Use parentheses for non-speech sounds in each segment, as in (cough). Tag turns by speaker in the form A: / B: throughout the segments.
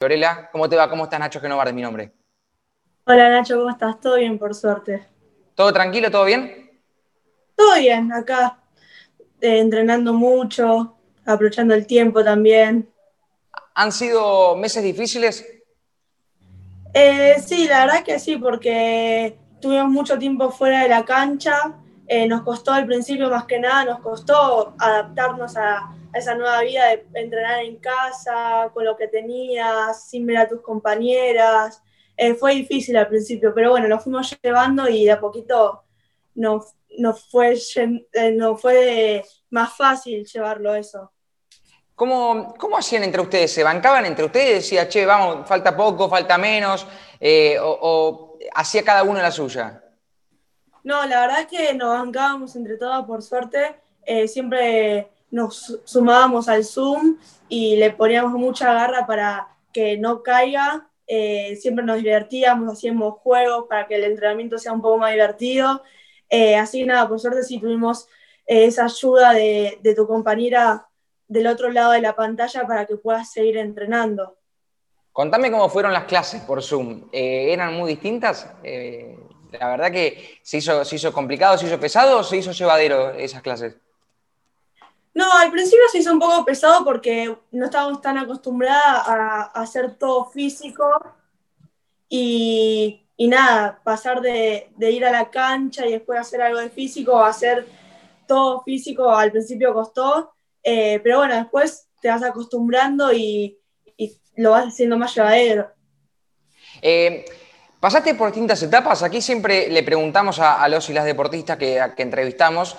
A: Fiorella, ¿cómo te va? ¿Cómo estás, Nacho Genovar de mi nombre?
B: Hola Nacho, ¿cómo estás? Todo bien, por suerte.
A: ¿Todo tranquilo? ¿Todo bien?
B: Todo bien, acá eh, entrenando mucho, aprovechando el tiempo también.
A: ¿Han sido meses difíciles?
B: Eh, sí, la verdad que sí, porque tuvimos mucho tiempo fuera de la cancha. Eh, nos costó al principio más que nada, nos costó adaptarnos a esa nueva vida de entrenar en casa, con lo que tenías, sin ver a tus compañeras. Eh, fue difícil al principio, pero bueno, lo fuimos llevando y de a poquito nos, fue, eh, fue más fácil llevarlo eso.
A: ¿Cómo, ¿Cómo, hacían entre ustedes? ¿Se bancaban entre ustedes? Decía, che, vamos, falta poco, falta menos, eh, o, o, hacía cada uno la suya?
B: No, la verdad es que nos bancábamos entre todos, por suerte. siempre nos sumábamos al Zoom y le poníamos mucha garra para que no caiga. Eh, siempre nos divertíamos, hacíamos juegos para que el entrenamiento sea un poco más divertido. Eh, así que nada, por suerte sí tuvimos eh, esa ayuda de, de, tu compañera del otro lado de la pantalla para que puedas seguir entrenando.
A: Contame cómo fueron las clases por Zoom. ¿Eran muy distintas? la verdad que se hizo, se hizo complicado, se hizo pesado o se hizo llevadero esas clases.
B: No, al principio se hizo un poco pesado porque no estábamos tan acostumbradas a, hacer todo físico y, nada, pasar de, ir a la cancha y después hacer algo de físico a hacer todo físico al principio costó, eh, pero bueno, después te vas acostumbrando y, lo vas haciendo más llevadero.
A: Eh, pasaste por distintas etapas, aquí siempre le preguntamos a, los y las deportistas que, que entrevistamos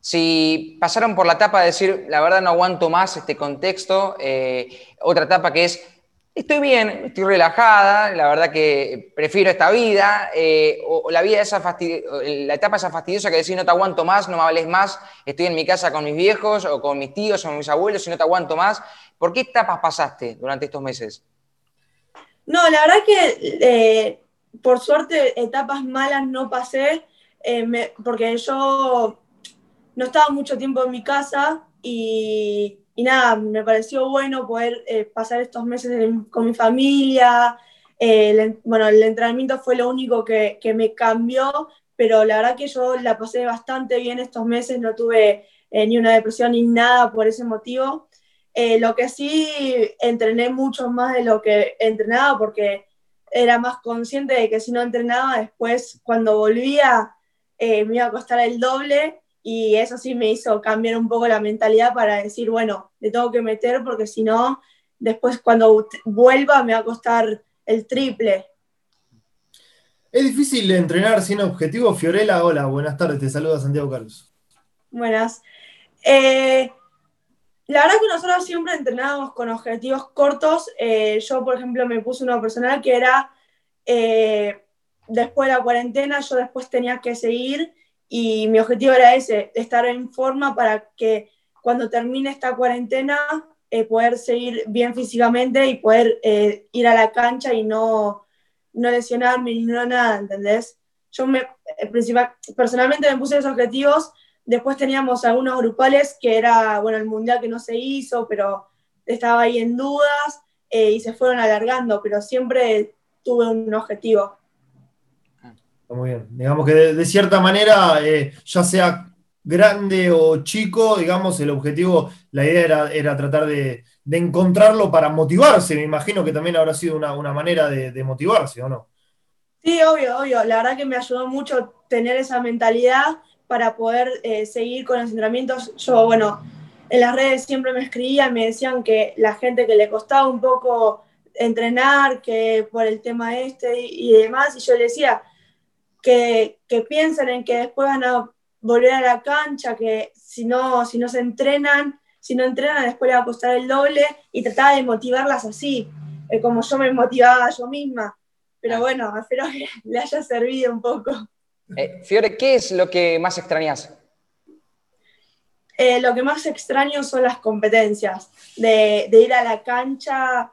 A: si pasaron por la etapa de decir, la verdad no aguanto más este contexto, eh, otra etapa que es, estoy bien, estoy relajada, la verdad que prefiero esta vida, eh, o, la vida esa la etapa esa fastidiosa que decir, no te aguanto más, no me hables más, estoy en mi casa con mis viejos o con mis tíos o con mis abuelos y no te aguanto más. ¿Por qué etapas pasaste durante estos meses?
B: No, la verdad que eh, por suerte etapas malas no pasé, porque yo no estaba mucho tiempo en mi casa y, nada, me pareció bueno poder eh, pasar estos meses con mi familia. Eh, bueno, el entrenamiento fue lo único que, me cambió, pero la verdad que yo la pasé bastante bien estos meses, no tuve eh, ni una depresión ni nada por ese motivo. lo que sí, entrené mucho más de lo que entrenaba porque era más consciente de que si no entrenaba, después cuando volvía me iba a costar el doble y eso sí me hizo cambiar un poco la mentalidad para decir, bueno, le tengo que meter porque si no, después cuando vuelva me va a costar el triple.
C: Es difícil entrenar sin objetivo. Fiorella, hola, buenas tardes, te saluda Santiago Carlos.
B: Buenas. Eh, la verdad que nosotros siempre entrenábamos con objetivos cortos. Eh, yo, por ejemplo, me puse una personal que era, eh, después de la cuarentena, yo después tenía que seguir y mi objetivo era ese, estar en forma para que cuando termine esta cuarentena eh, poder seguir bien físicamente y poder eh, ir a la cancha y no, no lesionarme ni no nada, ¿entendés? Yo me, eh, personalmente me puse esos objetivos, después teníamos algunos grupales que era, bueno, el mundial que no se hizo, pero estaba ahí en dudas y se fueron alargando, pero siempre tuve un objetivo.
C: Muy bien. Digamos que de, cierta manera, eh, ya sea grande o chico, digamos, el objetivo, la idea era, tratar de, encontrarlo para motivarse. Me imagino que también habrá sido una, manera de, motivarse, ¿o no?
B: Sí, obvio, obvio. La verdad que me ayudó mucho tener esa mentalidad para poder eh, seguir con los entrenamientos. Yo, bueno, en las redes siempre me escribían, me decían que la gente que le costaba un poco entrenar, que por el tema este y demás, y yo le decía, que, piensen en que después van a volver a la cancha, que si no, si no se entrenan, si no entrenan después les va a costar el doble y tratar de motivarlas así, eh, como yo me motivaba yo misma. Pero bueno, espero que (laughs) le haya servido un poco.
A: Eh, Fiore, ¿qué es lo que más extrañas?
B: Eh, lo que más extraño son las competencias, de, de ir a la cancha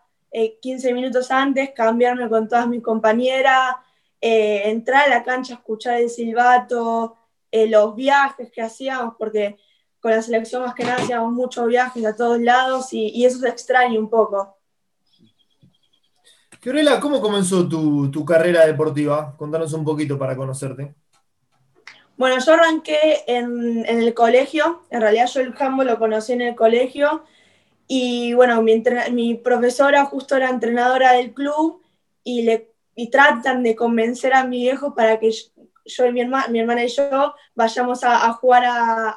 B: 15 minutos antes, cambiarme con todas mis compañeras, eh, entrar a la cancha, escuchar el silbato, eh, los viajes que hacíamos, porque con la selección más que nada hacíamos muchos viajes a todos lados y, eso se extraña un poco.
C: Fiorella, ¿cómo comenzó tu, carrera deportiva? Contanos un poquito para conocerte.
B: Bueno, yo arranqué en, el colegio, en realidad yo el handball lo conocí en el colegio y bueno, mi, profesora justo era entrenadora del club y, le, y tratan de convencer a mi viejo para que yo, y mi, hermana, mi hermana y yo vayamos a, jugar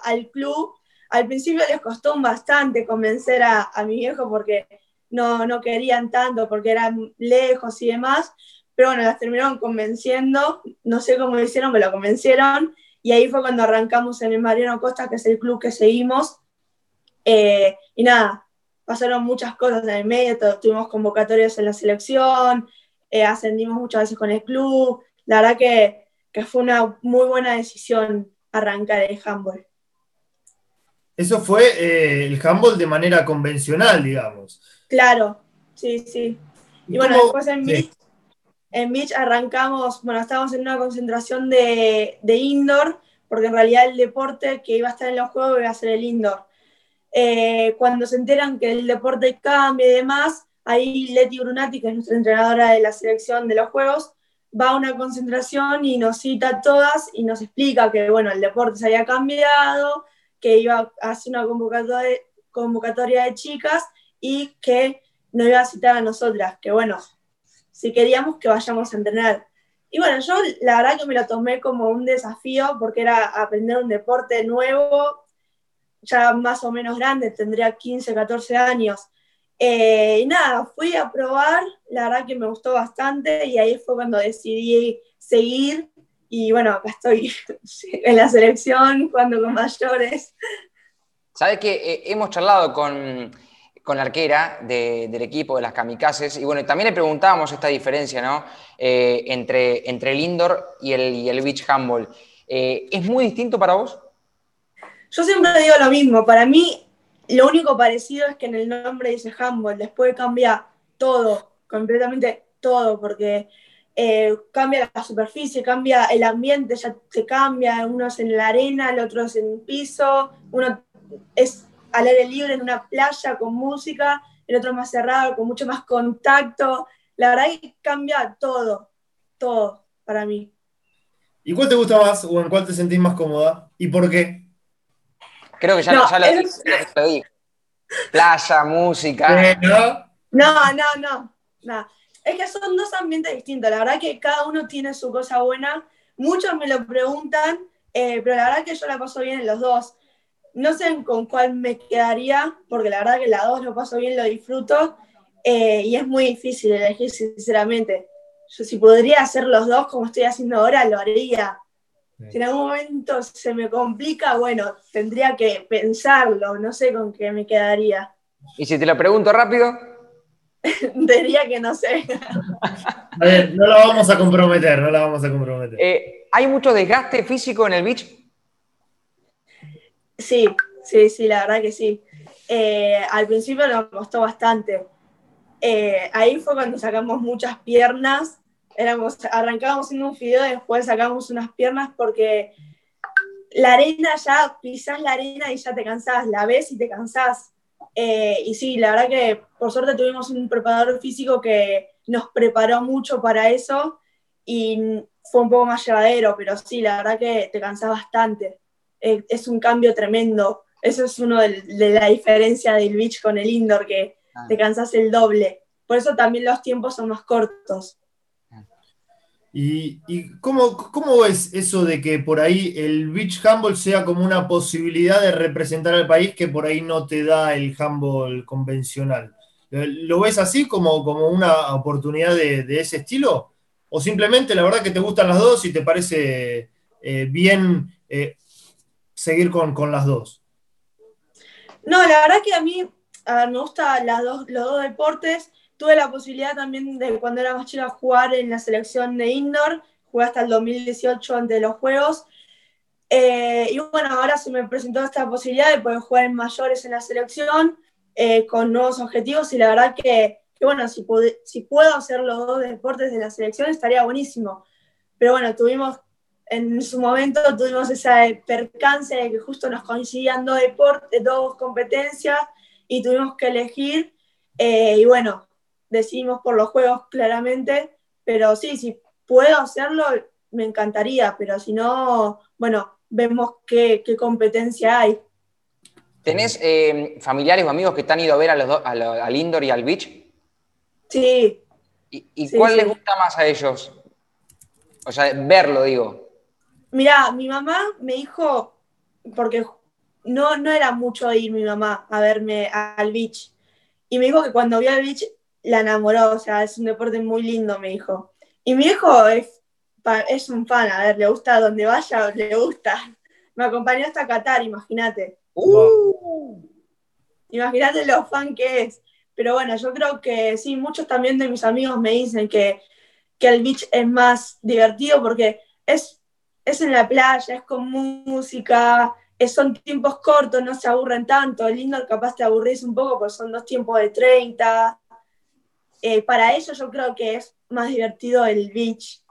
B: al club. Al principio les costó bastante convencer a, a mi viejo porque no, no querían tanto porque eran lejos y demás, pero bueno, las terminaron convenciendo, no sé cómo lo hicieron, me lo convencieron, y ahí fue cuando arrancamos en el Mariano Costa, que es el club que seguimos, eh, y nada, pasaron muchas cosas en el medio, tuvimos convocatorias en la selección, eh, ascendimos muchas veces con el club, la verdad que, fue una muy buena decisión arrancar el handball.
C: Eso fue eh, el handball de manera convencional, digamos.
B: Claro, sí, sí. Y bueno, después en Beach, en Beach arrancamos, bueno, estábamos en una concentración de, indoor, porque en realidad el deporte que iba a estar en los juegos iba a ser el indoor. Eh, cuando se enteran que el deporte cambia y demás, ahí Leti Brunati, que es nuestra entrenadora de la selección de los juegos, va a una concentración y nos cita a todas y nos explica que, bueno, el deporte se había cambiado, que iba a hacer una convocatoria, convocatoria de chicas y que nos iba a citar a nosotras, que bueno, si queríamos que vayamos a entrenar. Y bueno, yo la verdad que me lo tomé como un desafío porque era aprender un deporte nuevo, ya más o menos grande, tendría 15, 14 años. Eh, y nada, fui a probar, la verdad que me gustó bastante y ahí fue cuando decidí seguir y bueno, acá estoy (laughs) en la selección jugando con mayores.
A: Sabes que eh, hemos charlado con con la arquera del equipo, de las kamikazes. Y bueno, también le preguntábamos esta diferencia ¿no? Eh, entre, entre el indoor y el, y el beach handball. ¿Es muy distinto para vos?
B: Yo siempre digo lo mismo. Para mí, lo único parecido es que en el nombre dice handball. Después cambia todo, completamente todo, porque eh, cambia la superficie, cambia el ambiente, ya se cambia. Uno es en la arena, el otro es en el piso. Uno es al aire libre en una playa con música, el otro más cerrado, con mucho más contacto. La verdad es que cambia todo, todo para mí.
C: ¿Y cuál te gusta más o en cuál te sentís más cómoda? ¿Y por qué?
A: Creo que ya, no, ya lo, dije. Playa, música.
B: ¿No? no, no, no, Es que son dos ambientes distintos. La verdad que cada uno tiene su cosa buena. Muchos me lo preguntan, eh, pero la verdad que yo la paso bien en los dos. No sé con cuál me quedaría, porque la verdad que la dos lo paso bien, lo disfruto, eh, y es muy difícil elegir, sinceramente. Yo si podría hacer los dos como estoy haciendo ahora, lo haría. Si en algún momento se me complica, bueno, tendría que pensarlo, no sé con qué me quedaría.
A: ¿Y si te lo pregunto rápido? (laughs)
B: Diría que no sé.
C: A ver, no la vamos a comprometer, no la vamos a comprometer.
A: Eh, ¿Hay mucho desgaste físico en el beach?
B: Sí, sí, sí, la verdad que sí. Eh, al principio nos costó bastante. Eh, ahí fue cuando sacamos muchas piernas. Éramos, arrancábamos en un fideo, después sacamos unas piernas porque la arena ya pisás la arena y ya te cansás, la ves y te cansás. Eh, y sí, la verdad que por suerte tuvimos un preparador físico que nos preparó mucho para eso y fue un poco más llevadero, pero sí, la verdad que te cansás bastante. Eh, es un cambio tremendo. Eso es uno de, la diferencia del beach con el indoor, que ah. te cansas el doble. Por eso también los tiempos son más cortos.
C: ¿Y, cómo, cómo, es eso de que por ahí el beach handball sea como una posibilidad de representar al país que por ahí no te da el handball convencional? ¿Lo ves así como, como una oportunidad de, ese estilo? ¿O simplemente la verdad que te gustan las dos y te parece eh, bien eh, seguir con, las dos?
B: No, la verdad que a mí me gustan dos, los dos deportes. Tuve la posibilidad también de cuando era más chica jugar en la selección de indoor. Jugué hasta el 2018 ante los Juegos. Eh, y bueno, ahora se me presentó esta posibilidad de poder jugar en mayores en la selección eh, con nuevos objetivos y la verdad que, bueno, si, si puedo hacer los dos deportes de la selección estaría buenísimo. Pero bueno, tuvimos en su momento tuvimos esa percance de que justo nos coincidían dos deportes, dos competencias y tuvimos que elegir. Eh, y bueno, decidimos por los juegos claramente, pero sí, si puedo hacerlo, me encantaría, pero si no, bueno, vemos qué, competencia hay.
A: ¿Tenés eh, familiares o amigos que te han ido a ver a los al indoor y al beach?
B: Sí.
A: ¿Y, cuál les gusta más a ellos? O sea, verlo, digo.
B: Mira, mi mamá me dijo, porque no, no era mucho ir mi mamá a verme al beach. Y me dijo que cuando vio al beach la enamoró, o sea, es un deporte muy lindo, me dijo. Y mi hijo es, es un fan, a ver, le gusta donde vaya, le gusta. Me acompañó hasta Qatar, imagínate. Uh. Imagínate lo fan que es. Pero bueno, yo creo que sí, muchos también de mis amigos me dicen que, que el beach es más divertido porque es, es en la playa, es con música, son tiempos cortos, no se aburren tanto. El indoor capaz te aburrís un poco porque son dos tiempos de 30. Eh, para ellos yo creo que es más divertido el beach.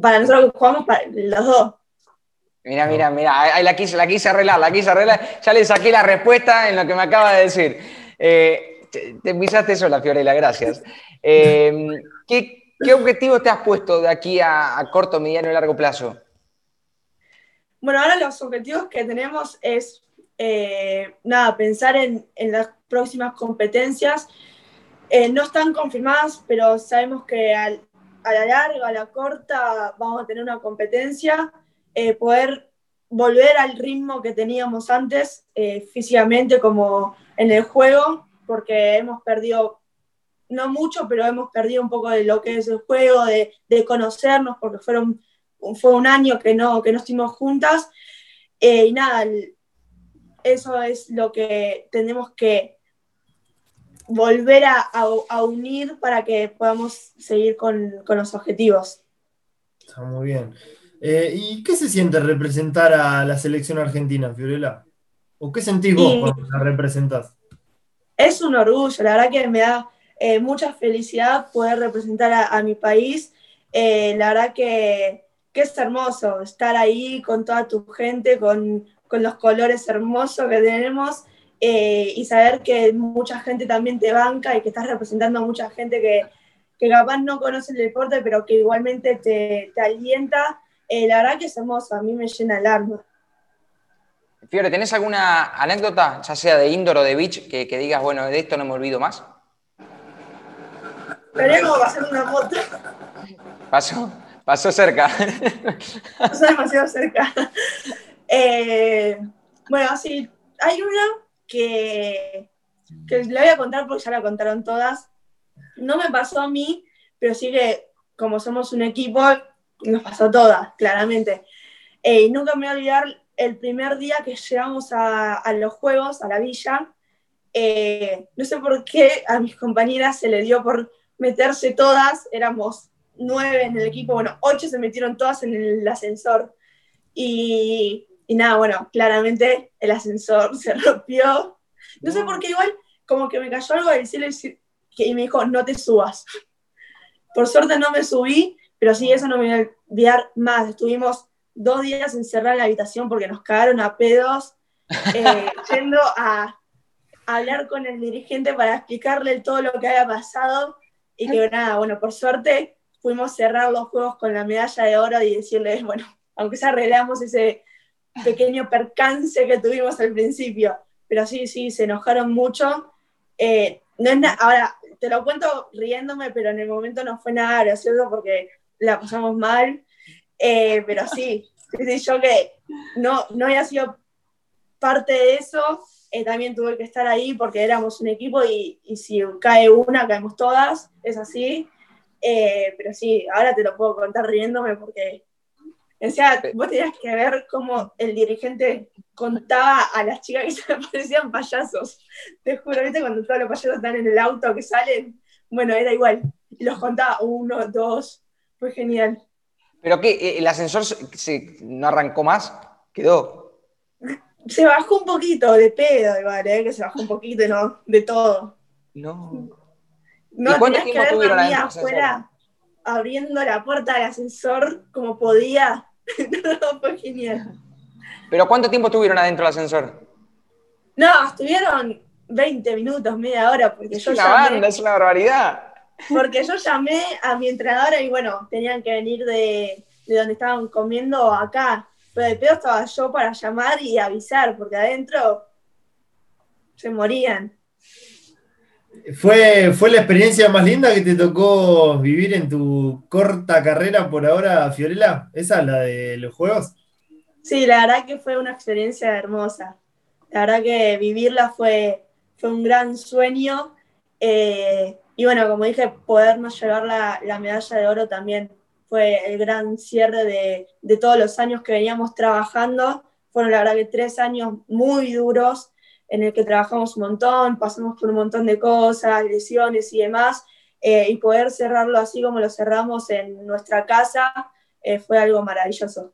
B: Para nosotros que jugamos para los dos.
A: Mira, mira, mira, la quise, la quise arreglar, la quise arreglar. Ya le saqué la respuesta en lo que me acaba de decir. Eh, te, pisaste sola, Fiorella, gracias. (laughs) Eh, ¿qué, ¿qué, objetivo te has puesto de aquí a, a corto, mediano y largo plazo?
B: Bueno, ahora los objetivos que tenemos es, eh, nada, pensar en, las próximas competencias. Eh, no están confirmadas, pero sabemos que a la larga, a la corta, vamos a tener una competencia, eh, poder volver al ritmo que teníamos antes físicamente como en el juego, porque hemos perdido, no mucho, pero hemos perdido un poco de lo que es el juego, de, de conocernos, porque fueron fue un año que no, que no estuvimos juntas. Eh, y nada, eso es lo que tenemos que volver a, unir para que podamos seguir con, los objetivos.
C: Está muy bien. Eh, ¿Y qué se siente representar a la selección argentina, Fiorella? ¿O qué sentís vos cuando la representás?
B: Es un orgullo, la verdad que me da eh, mucha felicidad poder representar a, mi país. la verdad que que es hermoso estar ahí con toda tu gente, con, los colores hermosos que tenemos eh, y saber que mucha gente también te banca y que estás representando a mucha gente que, que capaz no conoce el deporte, pero que igualmente te, alienta. Eh, la verdad que es hermoso, a mí me llena el alma.
A: Fiore, ¿tenés alguna anécdota, ya sea de indoor o de beach, que, digas, bueno, de esto no me olvido más?
B: Como pasar una moto.
A: ¿Pasó? Pasó cerca.
B: Pasó demasiado cerca. (laughs) Eh, bueno, sí, hay una que, que le voy a contar porque ya la contaron todas. No me pasó a mí, pero sí que como somos un equipo, nos pasó a todas, claramente. Y nunca me voy a olvidar el primer día que llegamos a, a los juegos, a la villa. Eh, no sé por qué a mis compañeras se le dio por meterse todas, éramos nueve en el equipo, bueno, ocho se metieron todas en el ascensor. Y, nada, bueno, claramente el ascensor (laughs) se rompió. No sé por qué igual, como que me cayó algo del cielo y me dijo, no te subas. (laughs) Por suerte no me subí, pero sí, eso no me voy a olvidar más. Estuvimos dos días encerrados en la habitación porque nos cagaron a pedos, eh, (laughs) yendo a, a hablar con el dirigente para explicarle todo lo que había pasado y que nada, bueno, por suerte pudimos cerrar los juegos con la medalla de oro y decirles, bueno, aunque se arreglamos ese pequeño percance que tuvimos al principio, pero sí, sí, se enojaron mucho. Eh, no es ahora, te lo cuento riéndome, pero en el momento no fue nada gracioso porque la pasamos mal, eh, pero sí, yo que no, no había sido parte de eso, eh, también tuve que estar ahí porque éramos un equipo y, y si cae una, caemos todas, es así. Eh, pero sí, ahora te lo puedo contar riéndome porque, o sea, vos tenías que ver cómo el dirigente contaba a las chicas que se (laughs) parecían payasos. Te juro, ¿viste? Cuando todos los payasos están en el auto que salen, bueno, era igual. Los contaba uno, dos, fue genial.
A: ¿Pero qué? ¿El ascensor se, no arrancó más? ¿Quedó?
B: Se bajó un poquito, de pedo igual, ¿eh? que se bajó un poquito, ¿no? De todo.
A: No.
B: No, cuánto tiempo que tuvieron afuera abriendo la puerta del ascensor como podía. (laughs) no, fue genial.
A: ¿Pero cuánto tiempo estuvieron adentro del ascensor?
B: No, estuvieron 20 minutos, media hora, porque
A: es una banda, es una barbaridad.
B: porque yo llamé a mi entrenadora y bueno, tenían que venir de, de donde estaban comiendo acá. Pero de pedo estaba yo para llamar y avisar, porque adentro se morían.
C: ¿Fue, ¿Fue la experiencia más linda que te tocó vivir en tu corta carrera por ahora, Fiorella? ¿Esa es la de los juegos?
B: Sí, la verdad que fue una experiencia hermosa. La verdad que vivirla fue, fue un gran sueño. Eh, y bueno, como dije, podernos llevar la, la, medalla de oro también fue el gran cierre de, de todos los años que veníamos trabajando. Fueron la verdad que tres años muy duros en el que trabajamos un montón, pasamos por un montón de cosas, lesiones y demás, eh, y poder cerrarlo así como lo cerramos en nuestra casa eh, fue algo maravilloso.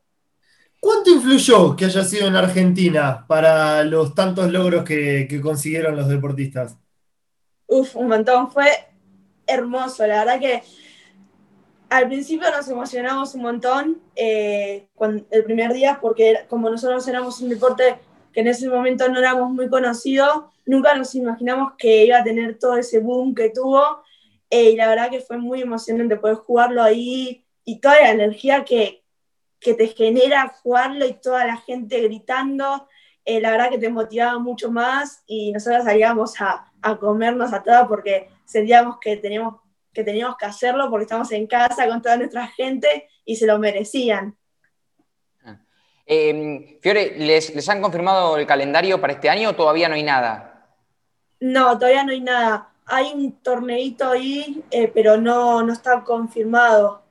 C: ¿Cuánto influyó que haya sido en Argentina para los tantos logros que, que consiguieron los deportistas?
B: Uf, un montón, fue hermoso, la verdad que al principio nos emocionamos un montón eh, el primer día porque como nosotros éramos un deporte que en ese momento no éramos muy conocidos, nunca nos imaginamos que iba a tener todo ese boom que tuvo. Eh, y la verdad que fue muy emocionante poder jugarlo ahí y toda la energía que, que te genera jugarlo y toda la gente gritando. Eh, la verdad que te motivaba mucho más y nosotros salíamos a, a comernos a todas porque sentíamos que teníamos, que teníamos que hacerlo porque estamos en casa con toda nuestra gente y se lo merecían.
A: Eh, Fiore, ¿les, han confirmado el calendario para este año o todavía no hay nada?
B: No, todavía no hay nada. Hay un torneito ahí, eh, pero no, no está confirmado.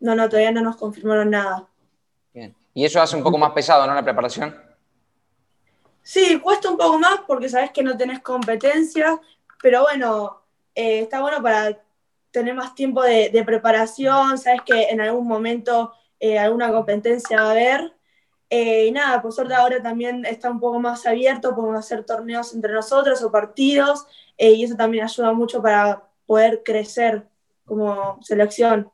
B: No, no, todavía no nos confirmaron nada.
A: Bien. ¿Y eso hace un poco más pesado, no, la preparación?
B: Sí, cuesta un poco más porque sabes que no tenés competencia, pero bueno, eh, está bueno para tener más tiempo de, preparación, sabes que en algún momento eh, alguna competencia va a haber eh, y nada, por suerte ahora también está un poco más abierto, podemos hacer torneos entre nosotros o partidos, eh, y eso también ayuda mucho para poder crecer como selección.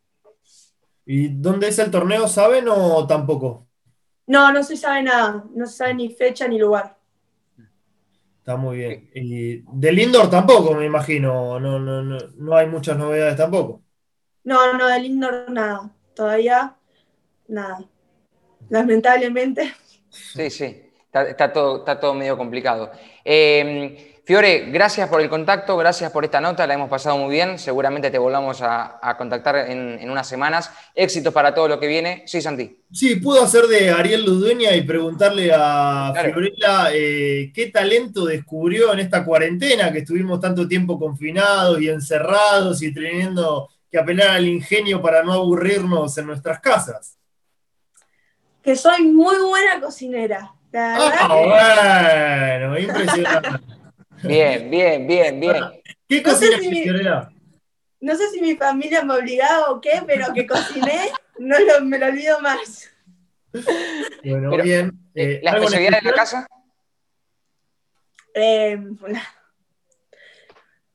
C: ¿Y dónde es el torneo? ¿Saben o tampoco?
B: No, no se sabe nada, no se sabe ni fecha ni lugar.
C: Está muy bien. Y del indoor tampoco, me imagino, no, no, no, no hay muchas novedades tampoco.
B: No, no, del indoor nada, todavía nada lamentablemente.
A: Sí, sí, está, todo, está todo medio complicado. Em, Fiore, gracias por el contacto, gracias por esta nota, la hemos pasado muy bien, seguramente te volvamos a, contactar en, unas semanas. Éxitos para todo lo que viene. Sí, Santi.
C: Sí, pudo hacer de Ariel Ludueña y preguntarle a Fiorella eh, qué talento descubrió en esta cuarentena, que estuvimos tanto tiempo confinados y encerrados y teniendo que apelar al ingenio para no aburrirnos en nuestras casas
B: que soy muy buena cocinera.
C: Ah, bueno, impresionante.
A: bien, bien, bien, bien.
C: ¿Qué no cocina si
B: No sé si mi familia me obligaba o qué, pero que cociné, (laughs) no me lo olvido más.
C: Bueno, bien.
A: Eh, ¿La especialidad de la casa?
B: Eh,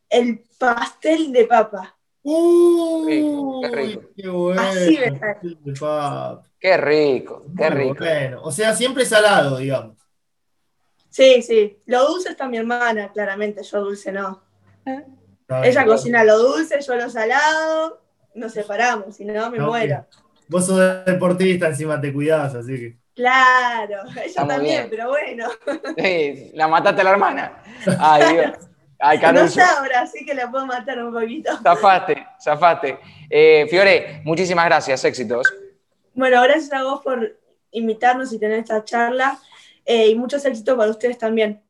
B: el pastel de papa.
C: ¡Uh! qué rico. Qué bueno. Así me
A: Qué rico, qué rico.
C: Bueno, o sea, siempre salado, digamos.
B: Sí, sí. Lo dulce está mi hermana, claramente. Yo dulce no. Ella cocina lo dulce, yo lo salado. Nos separamos, si no me muero.
C: Vos sos deportista, encima te cuidás, así que.
B: Claro, (laughs) ella también, pero bueno.
A: Sí, la mataste a la hermana. Ay, Dios. (laughs)
B: Ay, no sabrá, así que la puedo matar un poquito.
A: Zafaste, zafaste. Eh, Fiore, muchísimas gracias, éxitos.
B: Bueno, gracias a vos por invitarnos y tener esta charla eh, y muchos éxitos para ustedes también.